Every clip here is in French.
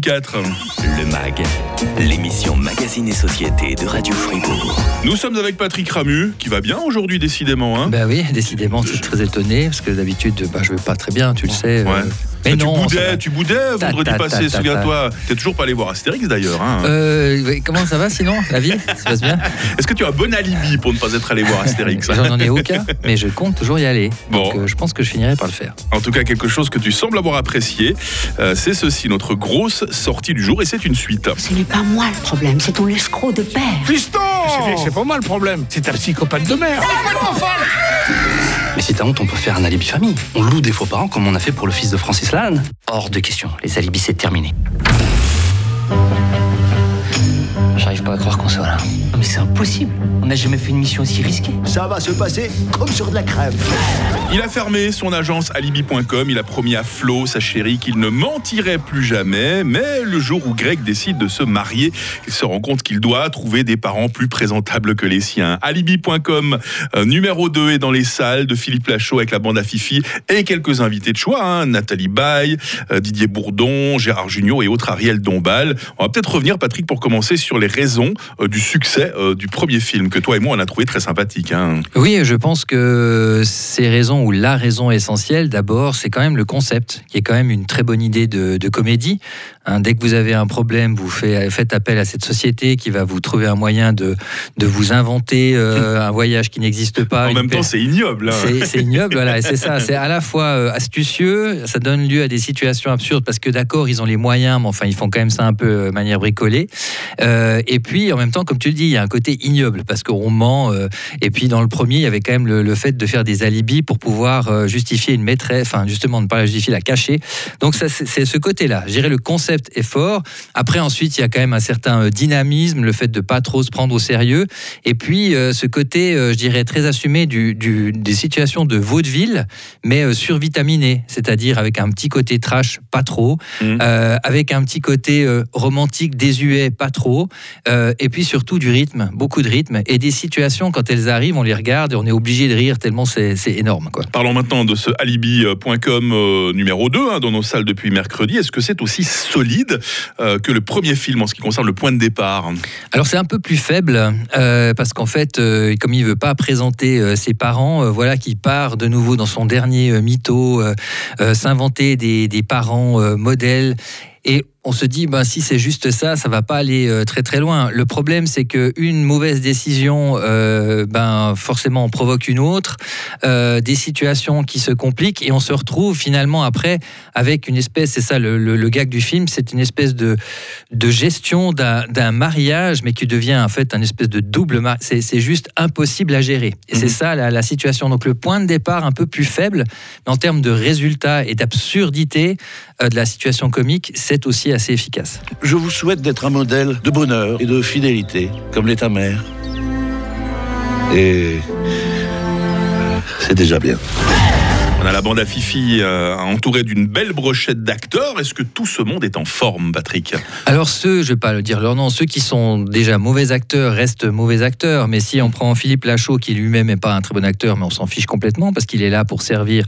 4. Le MAG, l'émission Magazine et Société de Radio Fribourg. Nous sommes avec Patrick Ramu, qui va bien aujourd'hui décidément. Hein bah oui, décidément, je suis très étonné, parce que d'habitude, bah, je vais pas très bien, tu le sais. Ouais. euh, mais tu non, ça boudais, tu boudais vendredi ta, passé, ta, ta, souviens-toi. T'es toujours pas allé voir Astérix d'ailleurs. hein. Euh, comment ça va sinon La vie Ça se passe bien? Est-ce que tu as un bon alibi pour ne pas être allé voir Astérix J'en en ai aucun, mais je compte toujours y aller. Bon. Donc euh, je pense que je finirai par le faire. En tout cas, quelque chose que tu sembles avoir apprécié, euh, c'est ceci, notre grosse sortie du jour, et c'est une suite. Ce n'est pas moi le problème, c'est ton escroc de père. Fiston C'est pas moi le problème, c'est ta psychopathe de mère Mais si t'as honte, on peut faire un alibi famille. On loue des faux parents comme on a fait pour le fils de Francis Lalanne. Hors de question. Les alibis, c'est terminé. J'arrive pas à croire qu'on soit là. Mais c'est impossible. On n'a jamais fait une mission aussi risquée. Ça va se passer comme sur de la crème. Il a fermé son agence alibi.com, il a promis à Flo, sa chérie, qu'il ne mentirait plus jamais, mais le jour où Greg décide de se marier, il se rend compte qu'il doit trouver des parents plus présentables que les siens. Alibi.com euh, numéro 2 est dans les salles de Philippe Lachaud avec la bande à Fifi et quelques invités de choix, hein, Nathalie Baye, euh, Didier Bourdon, Gérard Junior et autres Ariel Dombal. On va peut-être revenir, Patrick, pour commencer sur les raisons euh, du succès euh, du premier film que toi et moi on a trouvé très sympathique. hein. Oui, je pense que ces raisons, ou la raison essentielle, d'abord, c'est quand même le concept, qui est quand même une très bonne idée de, de comédie. Hein, dès que vous avez un problème, vous fait- faites appel à cette société qui va vous trouver un moyen de, de vous inventer euh, un voyage qui n'existe pas. En même temps, c'est ignoble. hein. C'est ignoble, voilà, c'est ça. C'est à la fois euh, astucieux, ça donne lieu à des situations absurdes parce que d'accord, ils ont les moyens, mais enfin, ils font quand même ça un peu euh, manière bricolée. Et puis, en même temps, comme tu le dis, il y a un côté ignoble parce qu'on ment. euh, et puis, dans le premier, il y avait quand même le, le fait de faire des alibis pour pouvoir euh, justifier une maîtresse, enfin, justement, ne pas la justifier, la cacher. Donc, ça, c'est ce côté-là. Je dirais le concept est fort. Après, ensuite, il y a quand même un certain euh, dynamisme, le fait de pas trop se prendre au sérieux. Et puis, ce côté, je dirais, très assumé du, du- des situations de vaudeville, mais survitaminé, c'est-à-dire avec un petit côté trash, pas trop, euh, avec un petit côté romantique, désuet, pas trop, euh, et puis surtout du rythme, beaucoup de rythme, et des situations, quand elles arrivent, on les regarde et on est obligé de rire tellement c'est énorme. Quoi. Parlons maintenant de ce alibi.com euh, numéro 2 hein, dans nos salles depuis mercredi. Est-ce que c'est aussi solide euh, que le premier film en ce qui concerne le point de départ? Alors c'est un peu plus faible parce qu'en fait, comme il veut pas présenter ses parents, voilà qu'il part de nouveau dans son dernier mytho, s'inventer des, des parents modèles. Et on se dit, ben, si c'est juste ça, ça va pas aller euh, très très loin. Le problème, c'est qu'une mauvaise décision, euh, ben, forcément, en provoque une autre, euh, des situations qui se compliquent, et on se retrouve finalement après avec une espèce, c'est ça le, le- le gag du film, c'est une espèce de, de gestion d'un mariage, mais qui devient en fait un espèce de double mariage. C'est juste impossible à gérer. Et c'est ça la, la situation. Donc le point de départ un peu plus faible, mais en termes de résultats et d'absurdité de la situation comique, c'est aussi assez efficace. Je vous souhaite d'être un modèle de bonheur et de fidélité, comme l'est ta mère. Et c'est déjà bien. On a la bande à Fifi euh, entourée d'une belle brochette d'acteurs. Est-ce que tout ce monde est en forme, Patrick? Alors ceux, je vais pas le dire leur nom, ceux qui sont déjà mauvais acteurs restent mauvais acteurs. Mais si on prend Philippe Lachaud, qui lui-même n'est pas un très bon acteur, mais on s'en fiche complètement parce qu'il est là pour servir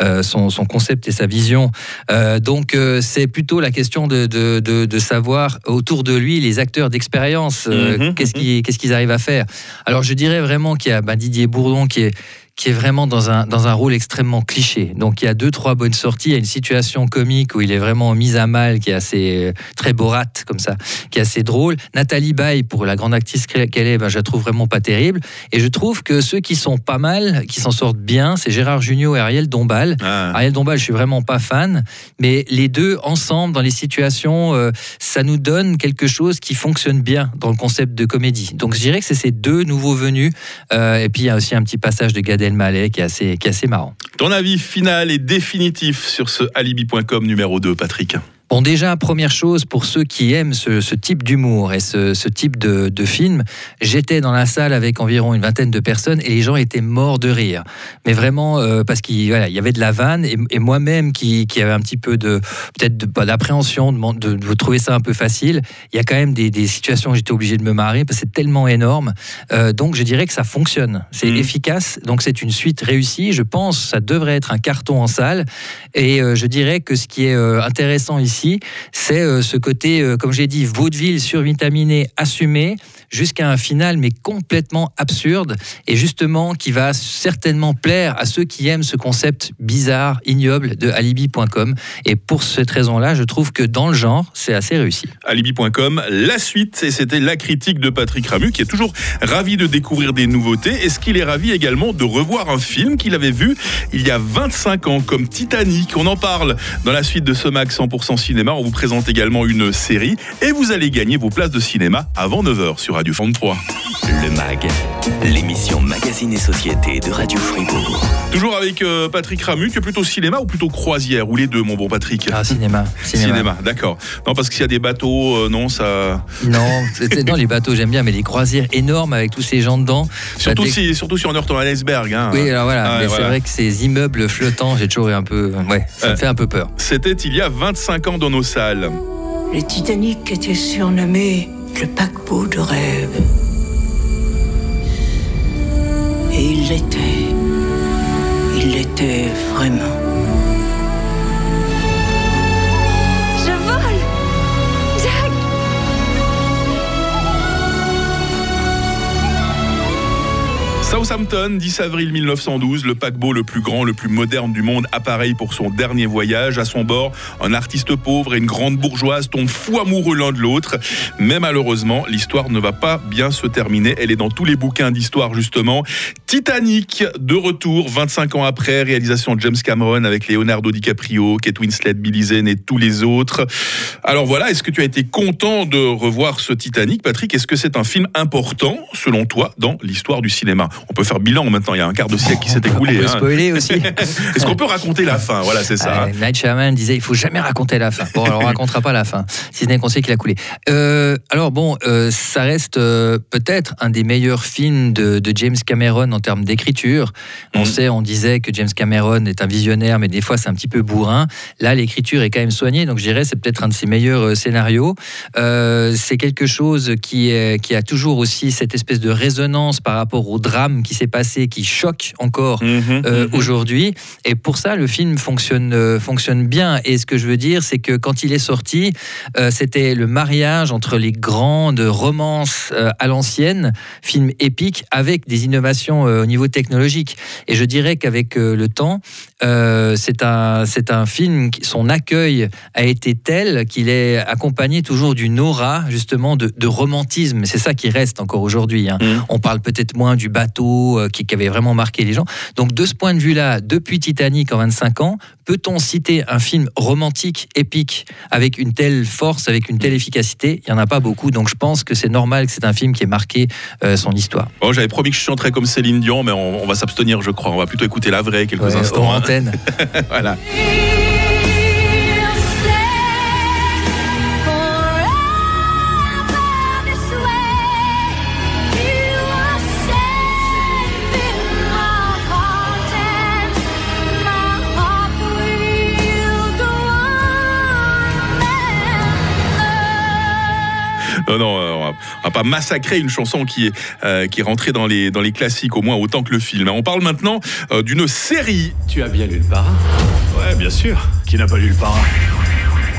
euh, son, son concept et sa vision. Euh, donc c'est plutôt la question de, de, de- de savoir autour de lui les acteurs d'expérience, Mhm, qu'est-ce qu'ils qu'est-ce qu'ils arrivent à faire. Alors je dirais vraiment qu'il y a ben, Didier Bourdon qui est qui est vraiment dans un, dans un rôle extrêmement cliché. Donc il y a deux, trois bonnes sorties. Il y a une situation comique où il est vraiment mis à mal, qui est assez euh, très Borat, comme ça, qui est assez drôle. Nathalie Baye, pour la grande actrice qu'elle est, ben, je la trouve vraiment pas terrible. Et je trouve que ceux qui sont pas mal, qui s'en sortent bien, c'est Gérard Jugnot et Ariel Dombal. Ah. Ariel Dombal, je suis vraiment pas fan, mais les deux ensemble dans les situations, euh, ça nous donne quelque chose qui fonctionne bien dans le concept de comédie. Donc je dirais que c'est ces deux nouveaux venus. Euh, et puis il y a aussi un petit passage de Gad Elmaleh qui est qui est assez marrant. Ton avis final et définitif sur ce alibi.com numéro 2, Patrick Bon, déjà, première chose, pour ceux qui aiment ce, ce type d'humour et ce, ce type de, de film, j'étais dans la salle avec environ une vingtaine de personnes et les gens étaient morts de rire. Mais vraiment, euh, parce qu'il voilà, il y avait de la vanne et, et moi-même qui, qui avait un petit peu de, peut-être de, pas d'appréhension, de, de, de trouver ça un peu facile, il y a quand même des, des situations où j'étais obligé de me marrer parce que c'est tellement énorme. Euh, donc, je dirais que ça fonctionne. C'est Mhm. efficace. Donc, c'est une suite réussie. Je pense que ça devrait être un carton en salle. Et euh, je dirais que ce qui est intéressant ici, réussi, c'est euh, ce côté, euh, comme j'ai dit, vaudeville survitaminé, assumé, jusqu'à un final, mais complètement absurde, et justement qui va certainement plaire à ceux qui aiment ce concept bizarre, ignoble de alibi.com. Et pour cette raison-là, je trouve que dans le genre, c'est assez réussi. Alibi.com, la suite, et c'était la critique de Patrick Ramu, qui est toujours ravi de découvrir des nouveautés. Est-ce qu'il est ravi également de revoir un film qu'il avait vu il y a 25 ans, comme Titanic? On en parle dans la suite de ce Max 100% cinéma. On vous présente également une série, et vous allez gagner vos places de cinéma avant 9h sur Radio 33. Le MAG, l'émission Magazine et Société de Radio Fribourg. Toujours avec euh, Patrick Ramu, tu es plutôt cinéma ou plutôt croisière Ou les deux, mon bon Patrick? Ah, cinéma. Cinéma, d'accord. Non, parce qu'il y a des bateaux, euh, non, ça. Non, non, les bateaux, j'aime bien, mais les croisières énormes avec tous ces gens dedans. Surtout, bah, si, surtout si on heurte un iceberg. Hein. Oui, alors voilà, Ah, mais voilà. c'est vrai que ces immeubles flottants, j'ai toujours eu un peu. Ouais, ça Euh. me fait un peu peur. C'était il y a 25 ans dans nos salles. Le Titanic était surnommé le paquebot de rêve. Et il l'était. Il l'était vraiment. Southampton, 10 avril 1912, le paquebot le plus grand, le plus moderne du monde, appareille pour son dernier voyage. À son bord, un artiste pauvre et une grande bourgeoise tombent fous amoureux l'un de l'autre. Mais malheureusement, l'histoire ne va pas bien se terminer. Elle est dans tous les bouquins d'histoire, justement. Titanic, de retour, 25 ans après, réalisation de James Cameron avec Leonardo DiCaprio, Kate Winslet, Billy Zane et tous les autres. Alors voilà, est-ce que tu as été content de revoir ce Titanic, Patrick? Est-ce que c'est un film important, selon toi, dans l'histoire du cinéma? On peut faire bilan maintenant, il y a un quart de siècle qui s'est écoulé. On peut hein. spoiler aussi. Est-ce qu'on peut raconter la fin? Voilà, c'est ça. Ah, Night Shyamalan disait il faut jamais raconter la fin. Bon, alors on racontera pas la fin, si ce n'est qu'on sait qu'il a coulé. Euh, alors bon, euh, ça reste euh, peut-être un des meilleurs films de, de James Cameron en termes d'écriture. On Mhm. sait, on disait que James Cameron est un visionnaire, mais des fois c'est un petit peu bourrin. Là, l'écriture est quand même soignée, donc je dirais c'est peut-être un de ses meilleurs euh, scénarios. Euh, c'est quelque chose qui, est, qui a toujours aussi cette espèce de résonance par rapport au drame qui s'est passé, qui choque encore Mhm, euh, mhm. aujourd'hui. Et pour ça, le film fonctionne, euh, fonctionne bien. Et ce que je veux dire, c'est que quand il est sorti, c'était le mariage entre les grandes romances à l'ancienne, films épiques, avec des innovations au niveau technologique. Et je dirais qu'avec euh, le temps, euh, c'est un, un film, son accueil a été tel qu'il est accompagné toujours d'une aura, justement, de, de romantisme. C'est ça qui reste encore aujourd'hui. hein. Mhm. On parle peut-être moins du bateau euh, qui, qui avait vraiment marqué les gens. Donc, de ce point de vue-là, depuis Titanic en 25 ans, peut-on citer un film romantique, épique, avec une telle force, avec une telle efficacité? Il n'y en a pas beaucoup. Donc, je pense que c'est normal que c'est un film qui ait marqué euh, son histoire. Oh, J'avais promis que je chanterais comme Céline Dion, mais on, on va s'abstenir, je crois. On va plutôt écouter la vraie quelques Ouais, instants. hein. antenne. voilà. pas massacrer une chanson qui est, euh, qui est rentrée dans les, dans les classiques, au moins autant que le film. On parle maintenant euh, d'une série. Tu as bien lu le parrain? Ouais, bien sûr. Qui n'a pas lu le parrain?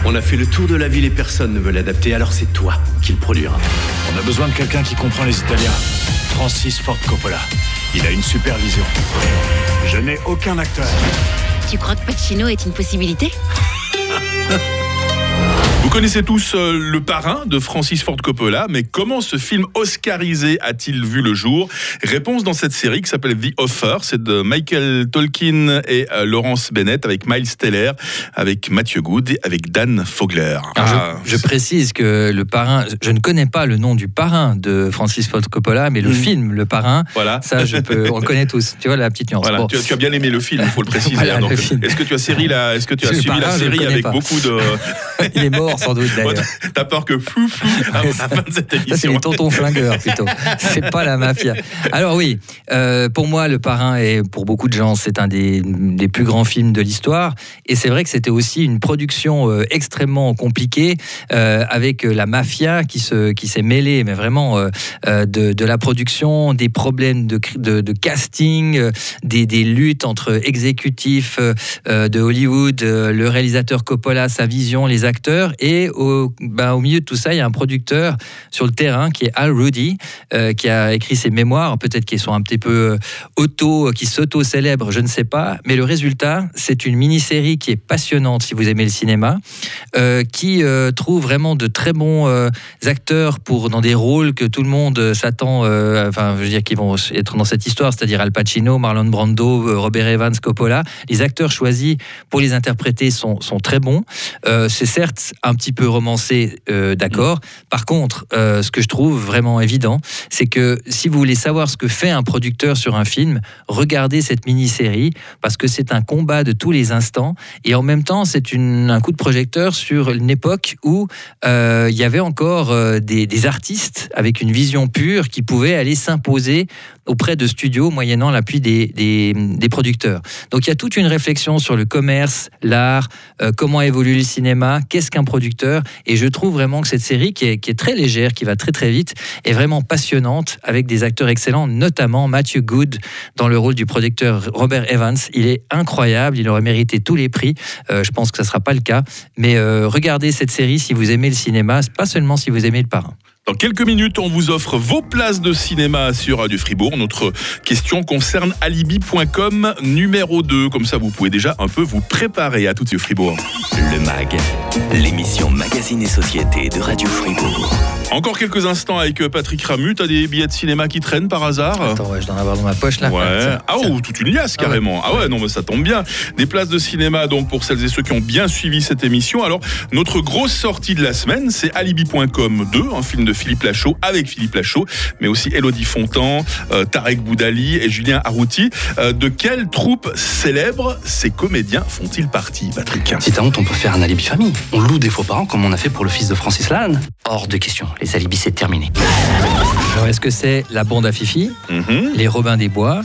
On a fait le tour de la ville et personne ne veut l'adapter, alors c'est toi qui le produira. On a besoin de quelqu'un qui comprend les Italiens. Francis Ford Coppola. Il a une super vision. Je n'ai aucun acteur. Tu crois que Pacino est une possibilité? connaissez tous euh, le parrain de Francis Ford Coppola, mais comment ce film oscarisé a-t-il vu le jour? Réponse dans cette série qui s'appelle The Offer, c'est de Michael Tolkien et euh, Laurence Bennett avec Miles Teller, avec Matthew Good et avec Dan Fogler. Je- Ah, je, précise que le parrain, je ne connais pas le nom du parrain de Francis Ford Coppola, mais le Mhm. film Le Parrain, voilà. ça, je peux, on le connaît tous. Tu vois la petite nuance. Voilà, Bon. tu, as, tu as bien aimé le film, il faut le préciser. Voilà, hein. Est-ce que tu as, série est-ce que tu as Le suivi la parrain, série avec pas. beaucoup de. Il est mort sans doute d'ailleurs. T'as peur que flou flou avant la fin de cette Ça, c'est émission. les tontons flingueurs plutôt. C'est pas la mafia. Alors oui, euh, pour moi, Le Parrain est pour beaucoup de gens, c'est un des, des plus grands films de l'histoire. Et c'est vrai que c'était aussi une production euh, extrêmement compliquée euh, avec la mafia qui se qui s'est mêlée, mais vraiment euh, euh, de, de, la production, des problèmes de, de, de casting, des, des, luttes entre exécutifs de Hollywood, le réalisateur Coppola, sa vision, les acteurs, et au, ben, au milieu de tout ça, il y a un producteur sur le terrain qui est Al Rudy, qui a écrit ses mémoires, peut-être qu'ils sont un petit peu auto, qui s'auto-célèbrent, je ne sais pas, mais le résultat, c'est une mini-série qui est passionnante si vous aimez le cinéma, euh, qui euh, trouve vraiment de très bons euh, acteurs pour dans des rôles que tout le monde s'attend, enfin, je veux dire, qui vont être dans cette histoire, c'est-à-dire Al Pacino, Marlon Brando, Robert Evans, Coppola. Les acteurs choisis pour les interpréter sont, sont très bons. c'est certes un petit peu romancé, d'accord. Par contre, ce que je trouve vraiment évident, c'est que si vous voulez savoir ce que fait un producteur sur un film, regardez cette mini-série parce que c'est un combat de tous les instants et en même temps, c'est un coup de projecteur sur une époque où euh, il y avait encore euh, des, artistes avec une vision pure qui pouvaient aller s'imposer auprès de studios moyennant l'appui des, producteurs. Donc il y a toute une réflexion sur le commerce, l'art, euh, comment évolue le cinéma, qu'est-ce qu'un producteur. Et je trouve vraiment que cette série, qui est, très légère, qui va très très vite, est vraiment passionnante avec des acteurs excellents, notamment Matthew Good dans le rôle du producteur Robert Evans. Il est incroyable, il aurait mérité tous les prix. je pense que ça ne sera pas le cas. Mais euh, regardez cette série si vous aimez le cinéma, pas seulement si vous aimez le parrain. Dans quelques minutes, on vous offre vos places de cinéma sur Radio Fribourg. Notre question concerne alibi.com numéro 2. Comme ça, vous pouvez déjà un peu vous préparer à tout ce Fribourg. Le MAG, l'émission Magazine et Société de Radio Fribourg. Encore quelques instants avec Patrick Ramu. T'as des billets de cinéma qui traînent par hasard? Attends, ouais, je dois en avoir dans ma poche là. Ouais. Ah, oh, toute une liasse ah carrément. Ah ouais. non, mais ça tombe bien. Des places de cinéma donc pour celles et ceux qui ont bien suivi cette émission. Alors, notre grosse sortie de la semaine, c'est Alibi.com 2, un film de Philippe Lachaud avec Philippe Lachaud, mais aussi Elodie Fontan, euh, Tarek Boudali et Julien Arrouti. Euh, de quelle troupe célèbre ces comédiens font-ils partie, Patrick? Si t'as honte, on peut faire un alibi famille. On loue des faux parents comme on a fait pour le fils de Francis Lalanne. Hors de question les alibis, c'est terminé. Alors, est-ce que c'est la bande à Fifi, mhm. les Robins des Bois,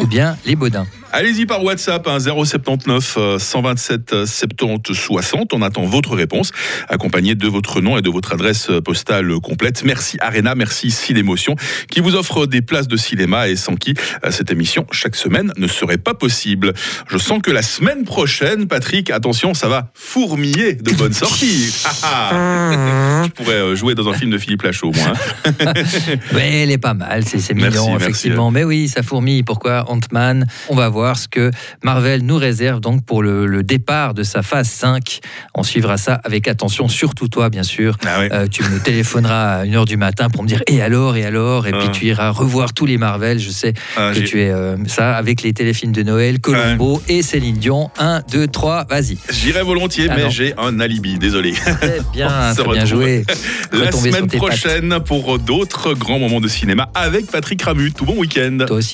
ou bien les Baudins Allez-y par WhatsApp, 079 127 70 60. On attend votre réponse, accompagnée de votre nom et de votre adresse postale complète. Merci Arena, merci Cinémotion, qui vous offre des places de cinéma et sans qui euh, cette émission chaque semaine ne serait pas possible. Je sens que la semaine prochaine, Patrick, attention, ça va fourmiller de bonnes sorties. Je pourrais euh, jouer dans un film de Philippe Lachaud, moi. Hein. oui, elle est pas mal, c'est mignon, effectivement. Mais oui, ça fourmille. Pourquoi Ant-Man? On va voir ce que Marvel nous réserve donc pour le, départ de sa phase 5. On suivra ça avec attention, surtout toi, bien sûr. Ah euh, tu me téléphoneras à 1h du matin pour me dire et alors, et alors, et puis ah. tu iras revoir tous les Marvel. Je sais ah, que tu es euh, ça avec les téléfilms de Noël, Colombo et Céline Dion. 1, 2, 3, vas-y. J'irai volontiers, mais j'ai un alibi, désolé. bien, bien joué. La semaine prochaine pour d'autres grands moments de cinéma avec Patrick Ramu. Tout bon week-end. Toi aussi.